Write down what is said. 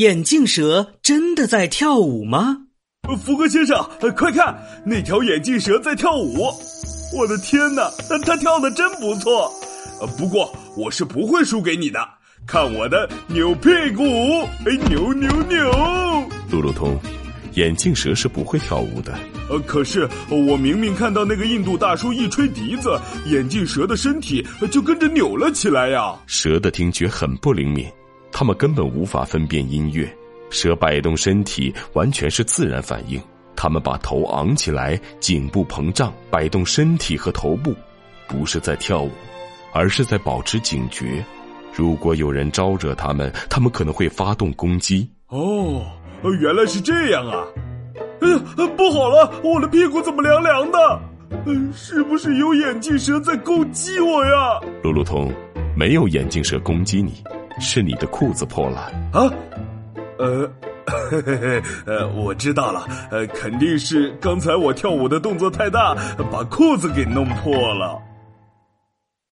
眼镜蛇真的在跳舞吗？福格先生，快看，那条眼镜蛇在跳舞！我的天哪，它跳的真不错。不过我是不会输给你的，看我的扭屁股，哎，扭扭扭！路路通，眼镜蛇是不会跳舞的。呃，可是我明明看到那个印度大叔一吹笛子，眼镜蛇的身体就跟着扭了起来呀。蛇的听觉很不灵敏，它们根本无法分辨音乐。蛇摆动身体完全是自然反应，他们把头昂起来，颈部膨胀，摆动身体和头部，不是在跳舞，而是在保持警觉。如果有人招惹他们，他们可能会发动攻击。哦，原来是这样啊！哎呀，不好了，我的屁股怎么凉凉的？嗯，是不是有眼镜蛇在攻击我呀？路路通，没有眼镜蛇攻击你，是你的裤子破了啊。呃，呃，我知道了，呃，肯定是刚才我跳舞的动作太大，把裤子给弄破了。